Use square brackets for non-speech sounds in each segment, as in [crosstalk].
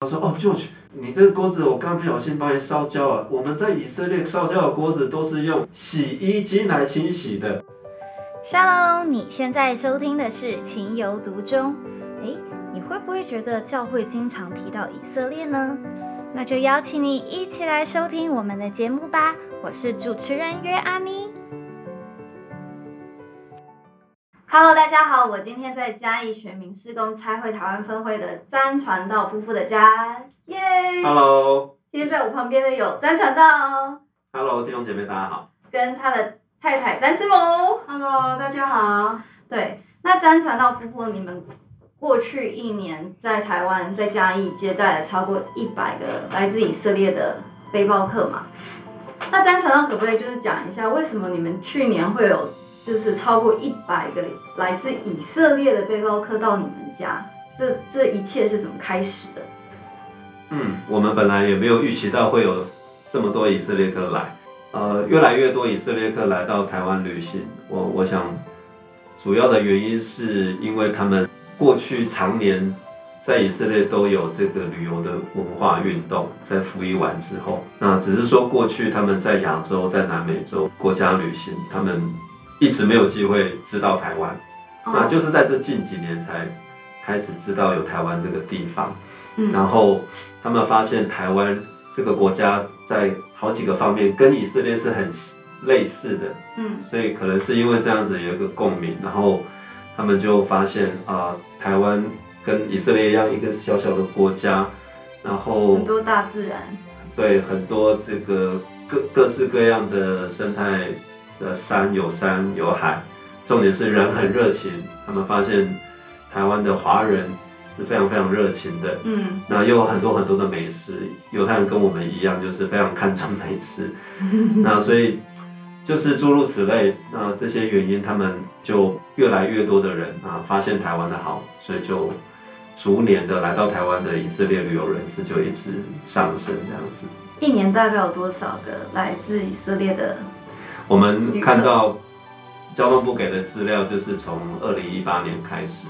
他说：“哦舅舅你这个锅子我刚不小心把你烧焦了。我们在以色列烧焦的锅子都是用洗衣机来清洗的。” Shalom，你现在收听的是《情有独钟》。诶，你会不会觉得教会经常提到以色列呢？那就邀请你一起来收听我们的节目吧。我是主持人约阿咪。Hello，大家好，我今天在嘉义全民施工拆会台湾分会的詹传道夫妇的家，耶 Hello，今天在我旁边的有詹传道 Hello，弟兄姐妹大家好。跟他的太太詹师母。Hello，大家好。对，那詹传道夫妇，你们过去一年在台湾在嘉义接待了超过一百个来自以色列的背包客嘛？那詹传道可不可以就是讲一下，为什么你们去年会有就是超过一百个来自以色列的背包客到你们家？这这一切是怎么开始的？嗯，我们本来也没有预期到会有这么多以色列客来，呃，越来越多以色列客来到台湾旅行。我我想，主要的原因是因为他们过去常年在以色列都有这个旅游的文化运动，在服役完之后，那只是说过去他们在亚洲、在南美洲国家旅行，他们一直没有机会知道台湾，那就是在这近几年才开始知道有台湾这个地方。嗯。然后他们发现台湾这个国家在好几个方面跟以色列是很类似的，嗯。所以可能是因为这样子有一个共鸣，然后他们就发现啊、台湾跟以色列一样，一个小小的国家，然后很多大自然，对很多这个各各式各样的生态的山有山有海，重点是人很热情，他们发现台湾的华人是非常非常热情的，嗯那又有很多很多的美食，犹太人跟我们一样，就是非常看重美食。[laughs] 那所以就是诸如此类，那这些原因，他们就越来越多的人啊发现台湾的好，所以就逐年的来到台湾的以色列旅游人次就一直上升这样子。一年大概有多少个来自以色列的？我们看到交通部给的资料，就是从二零一八年开始，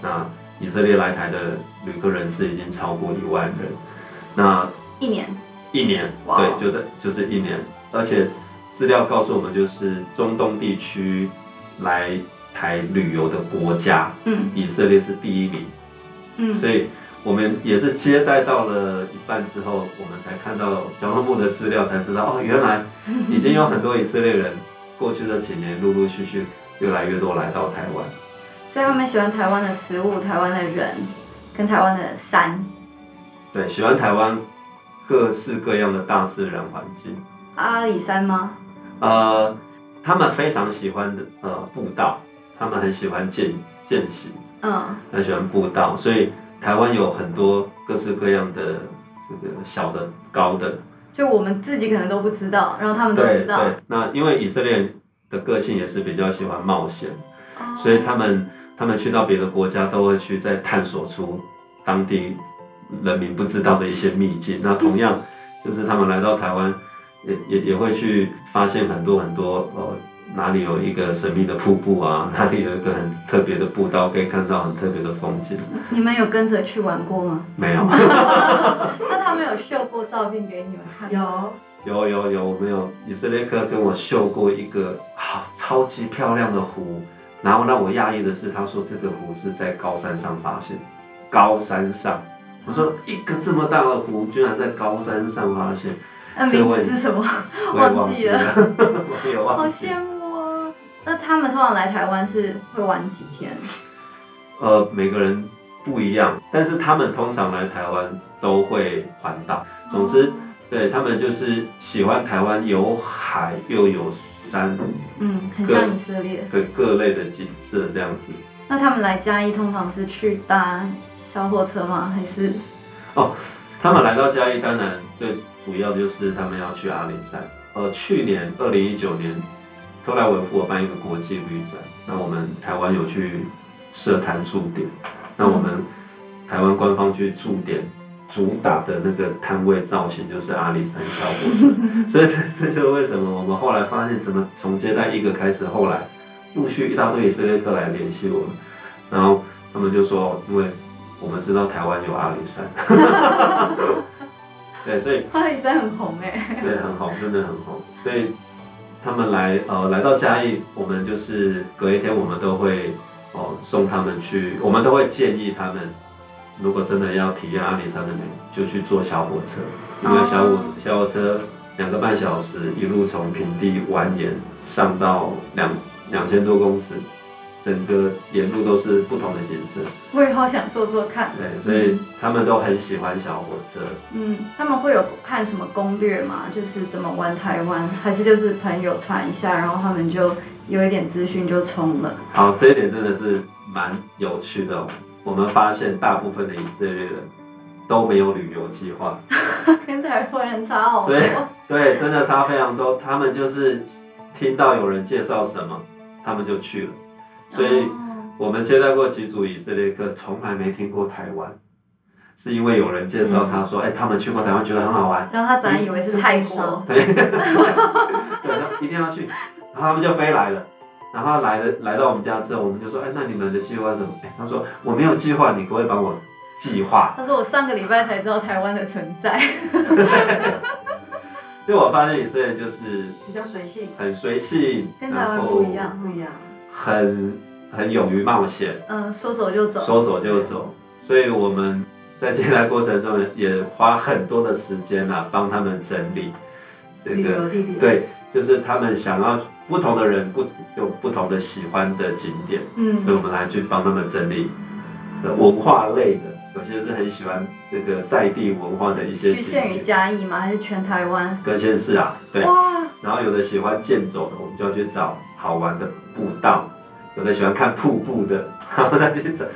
那以色列来台的旅客人次已经超过一万人。那一年，一年，对，就在就是一年，而且资料告诉我们，就是中东地区来台旅游的国家，嗯。以色列是第一名，嗯，所以我们也是接待到了一半之后，我们才看到交通部的资料，才知道哦，原来 [laughs] 已经有很多以色列人过去这几年陆陆续续越来越多来到台湾。所以他们喜欢台湾的食物、台湾的人，跟台湾的山。对，喜欢台湾各式各样的大自然环境。阿里山吗？呃，他们非常喜欢的呃步道，他们很喜欢健健行，嗯很喜欢步道，所以台湾有很多各式各样的这个小的、高的，就我们自己可能都不知道，然后他们都知道。对对。那因为以色列的个性也是比较喜欢冒险，哦所以他们他们去到别的国家都会去再探索出当地人民不知道的一些秘境。那同样就是他们来到台湾，也也也会去发现很多很多呃哪里有一个神秘的瀑布啊，[laughs] 哪里有一个很特别的步道，可以看到很特别的风景。你们有跟着去玩过吗？没有，[laughs] 那他们有秀过照片给你们看？有，有有有，我们有以色列客跟我秀过一个好、超级漂亮的湖，然后让我讶异的是，他说这个湖是在高山上发现，高山上。我说一个这么大的湖，居然在高山上发现，那名字是什么？我也忘忘记了我也好忘记了。[laughs] 羡慕哦。那他们通常来台湾是会玩几天？呃，每个人不一样，但是他们通常来台湾都会环岛。总之，对他们就是喜欢台湾有海又有山嗯，很像以色列。对各类的景色这样子。那他们来嘉义通常是去搭小火车吗？还是哦他们来到嘉义，当然最主要就是他们要去阿里山。呃，去年二零一九年，特莱维夫有办一个国际旅展，那我们台湾有去设坛驻点，那我们台湾官方去驻点主打的那个摊位造型就是阿里山小火车，[laughs] 所以这这就是为什么我们后来发现，怎么从接待一个开始，后来陆续一大堆以色列客来联系我们，然后他们就说，因为我们知道台湾有阿里山，[laughs] [laughs] 对，所以阿里山很红哎。对很红，真的很红，所以他们来呃来到嘉义，我们就是隔一天我们都会哦送他们去，我们都会建议他们，如果真的要体验阿里山的美，就去坐小火车，因为小火车小火车两个半小时，一路从平地蜿蜒上到两两千多公尺，整个沿路都是不同的景色。我也好想坐坐看。对，所以他们都很喜欢小火车。嗯，他们会有看什么攻略吗？就是怎么玩台湾，还是就是朋友传一下，然后他们就有一点资讯就冲了？好，这一点真的是蛮有趣的、哦。我们发现大部分的以色列人都没有旅游计划，[laughs] 跟台湾人差好多对，真的差非常多。他们就是听到有人介绍什么，他们就去了。所以哦。我们接待过几组以色列客，从来没听过台湾，是因为有人介绍他说，哎、他们去过台湾，觉得很好玩，然后他本来以为是泰国，对，[laughs] 对，他一定要去，然后他们就飞来了。然后来的来到我们家之后，我们就说，哎，那你们的计划怎么？哎，他说我没有计划，你可不可以帮我计划？他说我上个礼拜才知道台湾的存在。[laughs] 所以我发现以色列就是比较随性，很随性，跟台湾不一样。不一样。很很勇于冒险，嗯，说走就走。说走就走。所以我们在接待过程中也花很多的时间啊，帮他们整理这旅个对，就是他们想要不同的人不有不同的喜欢的景点，嗯所以我嗯，们来去帮他们整理呃文化类的，有些是很喜欢这个在地文化的一些景局限于点，嘉义吗？还是全台湾？各县市啊，对。哇，然后有的喜欢健走的，我们就要去找好玩的步道；有的喜欢看瀑布的，然后再去找。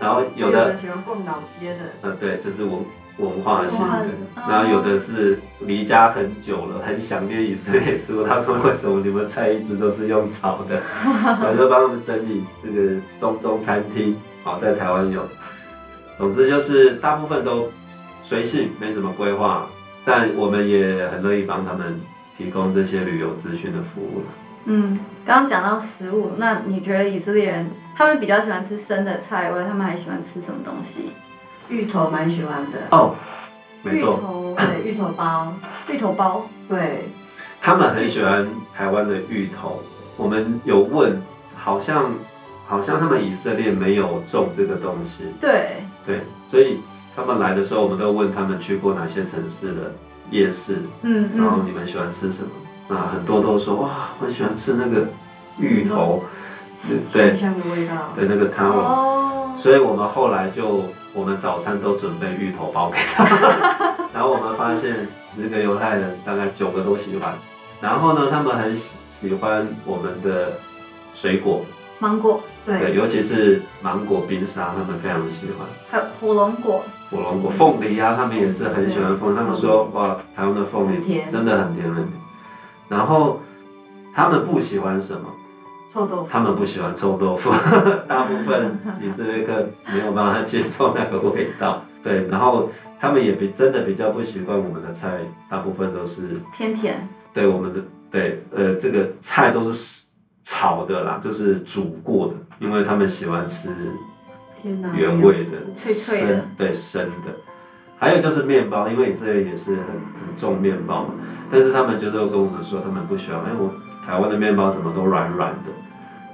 然后有的有的喜欢逛老街的，呃，对，就是文文化性的。然后有的是离家很久了，很想念以色列食物。他说：“为什么你们菜一直都是用炒的？” [laughs] 我就帮他们整理这个中东餐厅，好，在台湾有。总之就是大部分都随性，没什么规划，但我们也很乐意帮他们提供这些旅游资讯的服务。嗯，刚刚讲到食物，那你觉得以色列人他们比较喜欢吃生的菜，或者他们还喜欢吃什么东西？芋头蛮喜欢的，哦，没芋错，头，对，芋头包，芋头包。对，他们很喜欢台湾的芋头。我们有问，好像好像他们以色列没有种这个东西，对，对，所以他们来的时候，我们都问他们去过哪些城市的夜市，嗯嗯，然后你们喜欢吃什么？那很多都说哇，我喜欢吃那个芋头，对对。香香的味道，对，那个汤哦。哦，所以我们后来就，我们早餐都准备芋头包给他，[laughs] 然后我们发现十个犹太人大概九个都喜欢，然后呢，他们很喜喜欢我们的水果，芒果，对，对，尤其是芒果冰沙，他们非常喜欢。还有火龙果，火龙果、凤梨啊，他们也是很喜欢凤梨。他们说哇，台湾的凤梨很甜。真的很甜很甜。然后他们不喜欢什么？臭豆腐，他们不喜欢臭豆腐，[laughs] 大部分以色列客没有办法接受那个味道。对，然后他们也比真的比较不习惯我们的菜，大部分都是偏甜。对我们的对呃这个菜都是炒的啦，就是煮过的，因为他们喜欢吃原味的、脆脆的对生的。还有就是面包，因为以色列也是很很重面包嘛，但是他们就是跟我们说，他们不喜欢，哎，我台湾的面包怎么都软软的，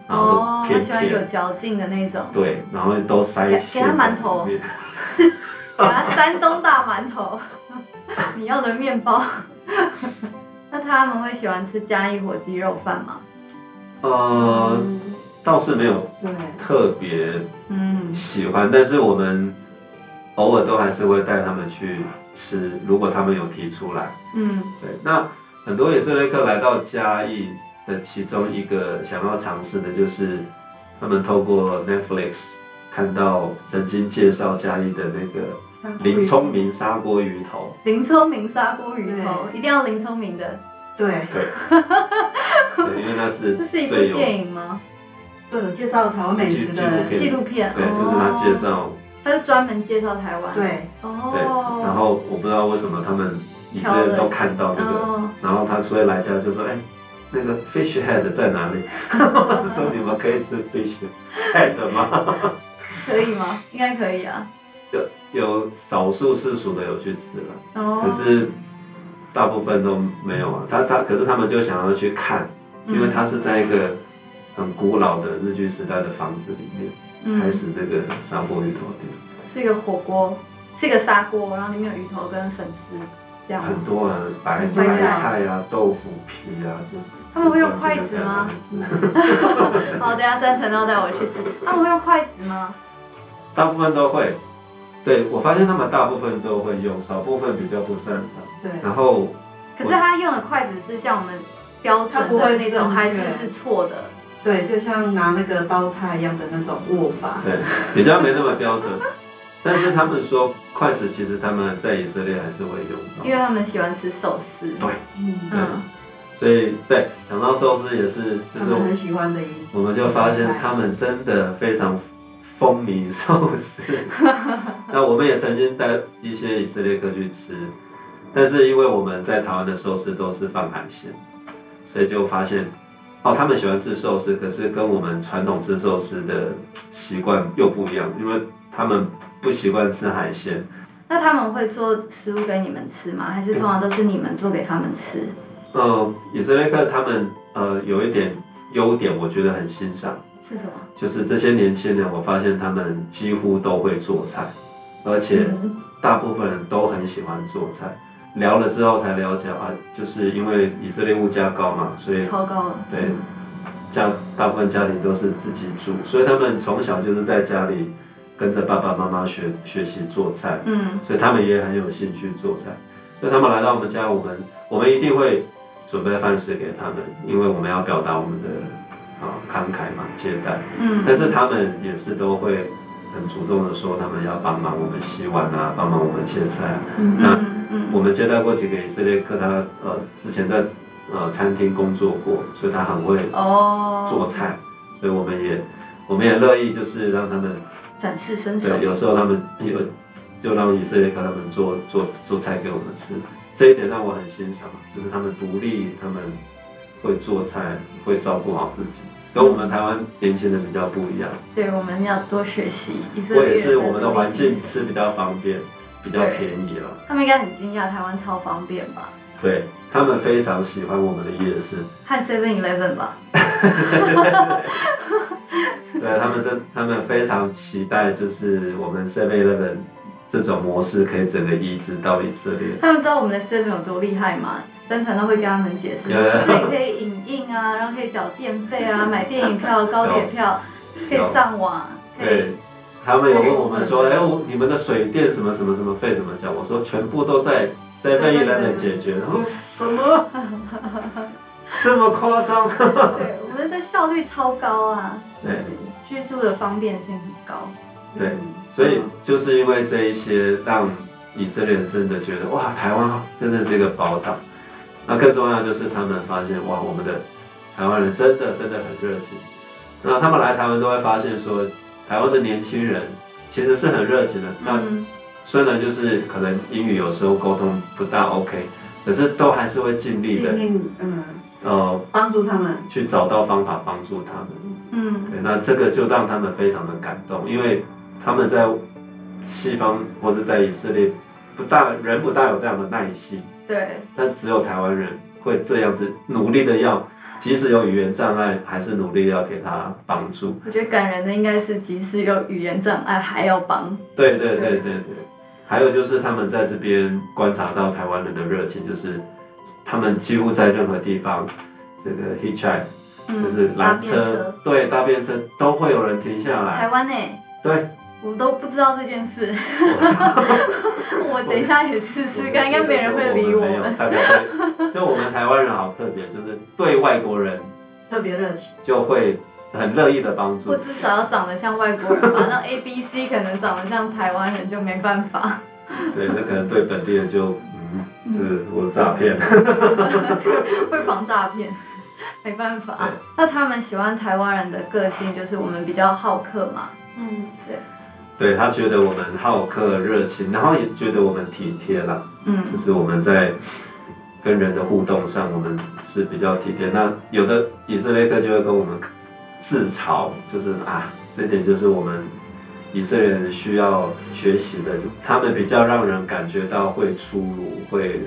然后都偏喜欢有，嚼劲的那种，对，然后都塞给馅在给他馒头。[laughs] 给他山东大馒头，[laughs] 你要的面包。[laughs] 那他们会喜欢吃嘉义火鸡肉饭吗？呃，嗯倒是没有对，特别嗯，喜欢，但是我们偶尔都还是会带他们去吃，如果他们有提出来。嗯，对，那很多以色列客来到嘉义的其中一个想要尝试的就是，他们透过 Netflix 看到曾经介绍嘉义的那个林鱼聪明砂锅鱼头，林聪明砂锅鱼头，一定要林聪明的。对，对，[laughs] 对因为那是这是一部电影吗？对，有介绍台湾美食的，纪录片纪录片。对，就是他介哦。绍他是专门介绍台湾。。对，对，哦。然后我不知道为什么他们以色列人都看到这个，哦，然后他所以来家就说，哎。那个 fish head 在哪里？[laughs] 说你们可以吃 fish head 吗？[laughs] 可以吗？应该可以啊。有有少数世俗的有去吃了，哦可是大部分都没有啊。他他可是他们就想要去看，因为他是在一个很古老的日据时代的房子里面开嗯，始这个砂锅鱼头店，是一个火锅，是一个砂锅，然后里面有鱼头跟粉丝，这样很多啊白白菜啊、豆腐皮啊，就是他们会用筷子吗？好，等下詹晨要带我去吃，[laughs] 他们会用筷子吗？大部分都会。对，我发现他们大部分都会用，少部分比较不擅长。对，然后可是他用的筷子是像我们标准的那种，还是是错的？对，就像拿那个刀叉一样的那种握法。对比较没那么标准，[laughs] 但是他们说筷子其实他们在以色列还是会用到因为。他们喜欢吃寿司。对，嗯，对嗯，所以对讲到寿司也是，就是我们很喜欢的一我们就发现他们真的非常风靡寿司。[laughs] 那我们也曾经带一些以色列客去吃，但是因为我们在台湾的寿司都是放海鲜，所以就发现哦，他们喜欢吃寿司，可是跟我们传统吃寿司的习惯又不一样，因为他们不习惯吃海鲜。那他们会做食物给你们吃吗？还是通常都是你们做给他们吃？呃，以色列客他们呃有一点优点，我觉得很欣赏。是什么？就是这些年轻人，我发现他们几乎都会做菜，而且嗯大部分人都很喜欢做菜。聊了之后才了解啊，就是因为以色列物价高嘛，所以超高了。对家大部分家庭都是自己煮，所以他们从小就是在家里跟着爸爸妈妈学学习做菜，嗯所以他们也很有兴趣做菜。所以他们来到我们家，我们我们一定会准备饭食给他们，因为我们要表达我们的啊慷慨嘛接待。嗯。但是他们也是都会很主动的说，他们要帮忙我们洗碗啊，帮忙我们切菜啊。嗯那嗯嗯我们接待过几个以色列客，他呃之前在呃餐厅工作过，所以他很会哦，做菜，所以我们也我们也乐意就是让他们展示身手对，。有时候他们有就让以色列客他们做做做菜给我们吃，这一点让我很欣赏，就是他们独立，他们会做菜，会照顾好自己，跟我们台湾年轻人比较不一样。对，我们要多学习以色我也是我们的环境这个吃比较方便，比较便宜了。他们应该很惊讶，台湾超方便吧？对他们非常喜欢我们的夜市，和 Seven Eleven 吧？[laughs] 对他们真他们非常期待，就是我们 Seven Eleven 这种模式可以整个移植到以色列。他们知道我们的 Seven 有多厉害吗？詹传道会跟他们解释，有这里可以影印啊，然后可以缴电费啊，买电影票、[laughs] 高铁票，可以上网，可以对，他们有问我们说，哎、我你们的水电什么什么什么费怎么交？我说全部都在 Seven Eleven 解决。然后什么？[laughs] 这么夸张？对，我们的效率超高啊，对居住的方便性很高。对，所以就是因为这一些，让以色列人真的觉得哇，台湾真的是一个宝岛。那更重要就是他们发现哇，我们的台湾人真的真的很热情。那他们来台湾都会发现说，台湾的年轻人其实是很热情的。那嗯，虽然就是可能英语有时候沟通不大 OK，可是都还是会尽力的嗯呃帮助他们。去找到方法帮助他们。嗯，对，那这个就让他们非常的感动，因为他们在西方或是在以色列不大人不大有这样的耐心，对，但只有台湾人会这样子努力的要，即使有语言障碍，还是努力要给他帮助。我觉得感人的应该是，即使有语言障碍，还要帮。对对对对对，还有就是他们在这边观察到台湾人的热情，就是他们几乎在任何地方，这个 hitchhike 就嗯，是搭缆车，，对搭便车都会有人停下来，台湾呢、对。我都不知道这件事。[laughs] 我等一下也试试看，应该没人会理我，们。大家会，就我们台湾人好特别，就是对外国人特别热情，就会很乐意的帮助我。至少要长得像外国人吧，那 A B C 可能长得像台湾人就没办法，对，那可能对本地人就，嗯，就是我诈骗。[laughs] 会防诈骗，没办法对。那他们喜欢台湾人的个性，就是我们比较好客嘛。嗯，对他觉得我们好客热情，然后也觉得我们体贴啦，嗯就是我们在跟人的互动上，我们是比较体贴。那有的以色列客就会跟我们自嘲，就是啊，这一点就是我们以色列人需要学习的，他们比较让人感觉到会粗鲁，会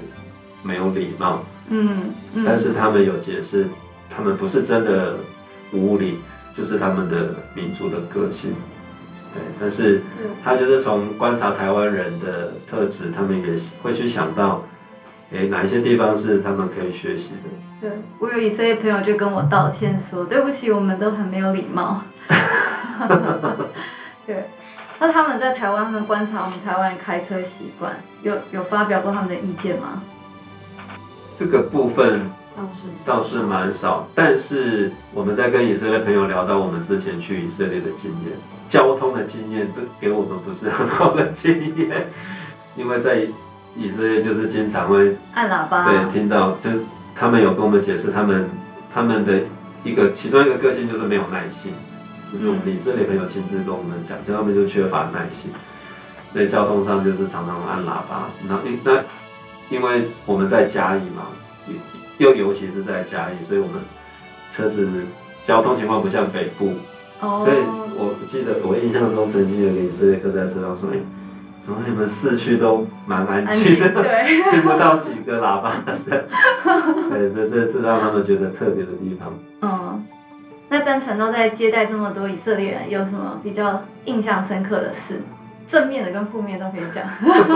没有礼貌，嗯嗯，但是他们有解释，他们不是真的无理，就是他们的民族的个性。对，但是他就是从观察台湾人的特质，他们也会去想到，诶，哪一些地方是他们可以学习的。对我有以色列朋友就跟我道歉说，对不起，我们都很没有礼貌。[laughs] 对，那他们在台湾，他们观察我们台湾人开车习惯，有有发表过他们的意见吗？这个部分倒是。倒是蛮少，但是我们在跟以色列朋友聊到我们之前去以色列的经验，交通的经验都给我们不是很好的经验，因为在以色列就是经常会按喇叭，对听到，就他们有跟我们解释他们他们的一个其中一个个性就是没有耐心，就是我们以色列朋友亲自跟我们讲，就他们就缺乏耐心，所以交通上就是常常按喇叭，那那因为我们在家里嘛，又尤其是在嘉义，所以我们车子交通情况不像北部，哦，所以我记得我印象中曾经有个以色列客在车上说，哎、怎么你们市区都蛮安安静，静的，对，[laughs] 听不到几个喇叭声，对，所以这是让他们觉得特别的地方。嗯。那詹传道在接待这么多以色列人，有什么比较印象深刻的事？正面的跟负面都可以讲，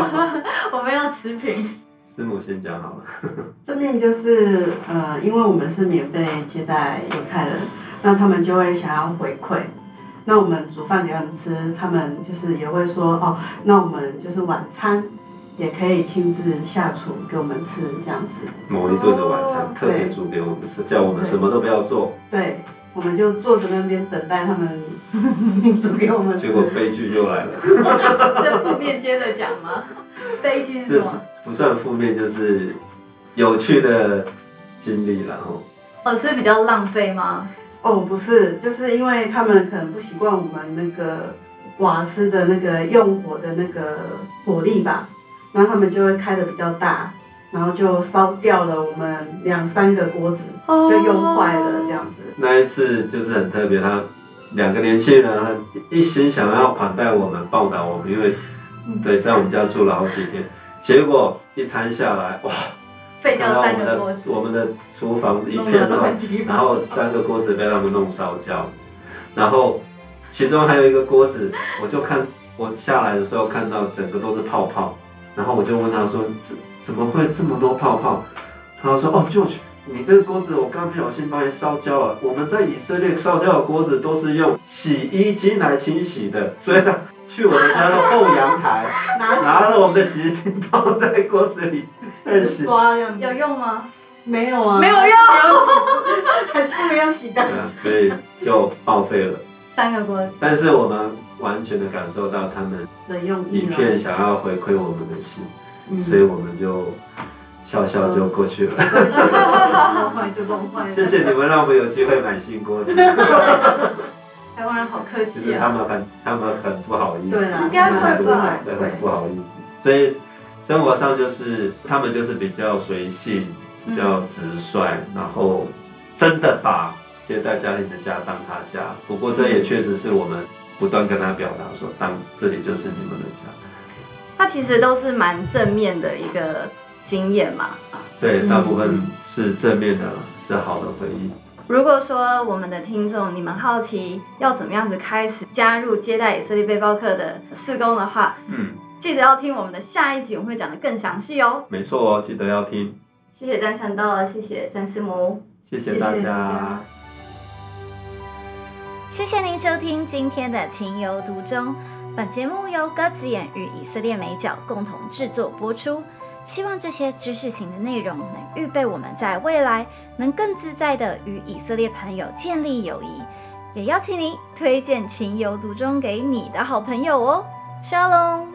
[laughs] 我们要持平。师母先讲好了。[laughs] 正面就是呃，因为我们是免费接待犹太人，那他们就会想要回馈。那我们煮饭给他们吃，他们就是也会说哦，那我们就是晚餐也可以亲自下厨给我们吃这样子。某一顿的晚餐哦特别煮给我们吃，叫我们什么都不要做，对，我们就坐在那边等待他们 [laughs] 煮给我们吃结。果悲剧又来了。[laughs] 这负面接着讲吗？悲剧是这是什么？不算负面，就是有趣的经历然后哦，是比较浪费吗？哦，不是，就是因为他们可能不习惯我们那个瓦斯的那个用火的那个火力吧，然后他们就会开的比较大，然后就烧掉了我们两三个锅子，哦。就用坏了这样子。那一次就是很特别，他两个年轻人很一心想要款待我们、报答我们，因为对在我们家住了好几天，结果一餐下来，哇，废掉看到我们的三个锅子，我们的厨房一片乱然后三个锅子被他们弄烧焦，然后其中还有一个锅子，我就看我下来的时候看到整个都是泡泡，然后我就问他说怎怎么会这么多泡泡？他说哦，就你这个锅子我刚不小心把你烧焦了。我们在以色列烧焦的锅子都是用洗衣机来清洗的，所以他去我们家的后阳台 [laughs] 拿拿了我们的洗衣机倒在锅子里在洗。有用吗？没有啊？没有用没有洗出，还是没有洗干对啊，净。所以就报废了。三个锅子，但是我们完全的感受到他们的用一意了。片想要回馈我们的心，嗯所以我们就笑笑就过去了。弄坏就弄坏了。谢谢你们让我们有机会买新锅子，台湾人好客就气啊。是他们很他们很不好意思，对啦，应该会吧对，很不好意思。所以生活上就是他们就是比较随性，比较直率，然后真的把接待家庭的家当他家。不过这也确实是我们不断跟他表达说，当这里就是你们的家。他其实都是蛮正面的一个经验嘛。对，嗯大部分是正面的，是好的回忆。如果说我们的听众你们好奇要怎么样子开始加入接待以色列背包客的事工的话，嗯，记得要听我们的下一集，我们会讲得更详细哦。没错哦，记得要听。谢谢詹传道，谢谢詹师母。谢谢大谢谢大家家。谢谢您收听今天的《情有独钟》。本节目由鸽子眼与以色列美角共同制作播出。希望这些知识型的内容能预备我们在未来能更自在的与以色列朋友建立友谊。也邀请您推荐《情有独钟》给你的好朋友哦。Shalom。